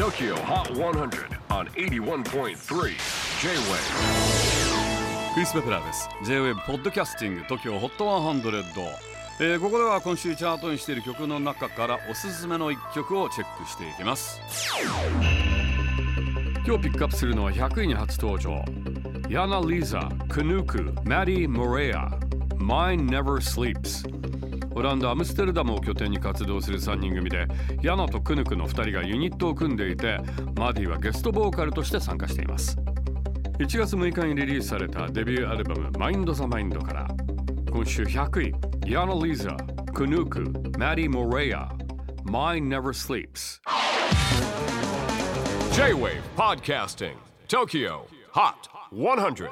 TOKYO HOT 100 on 81.3 J-WAVE クリス・ベプラーです。J-WAVE ポッドキャスティング TOKYO HOT 100、えーここでは今週チャートにしている曲の中からおすすめの一曲をチェックしていきます。今日ピックアップするのは100位に初登場。ヤナ・リーザ、クヌーク、マディ・モレア Mine Never Sleeps オランダ・アムステルダムを拠点に活動する3人組でヤナとクヌクの2人がユニットを組んでいてマディはゲストボーカルとして参加しています。1月6日にリリースされたデビューアルバム「マインド・ザ・マインド」から今週100位ヤナ・リーザ、クヌク、マディ・モレア Mine Never Sleeps J-WAVE PODCASTING TOKYO HOT 100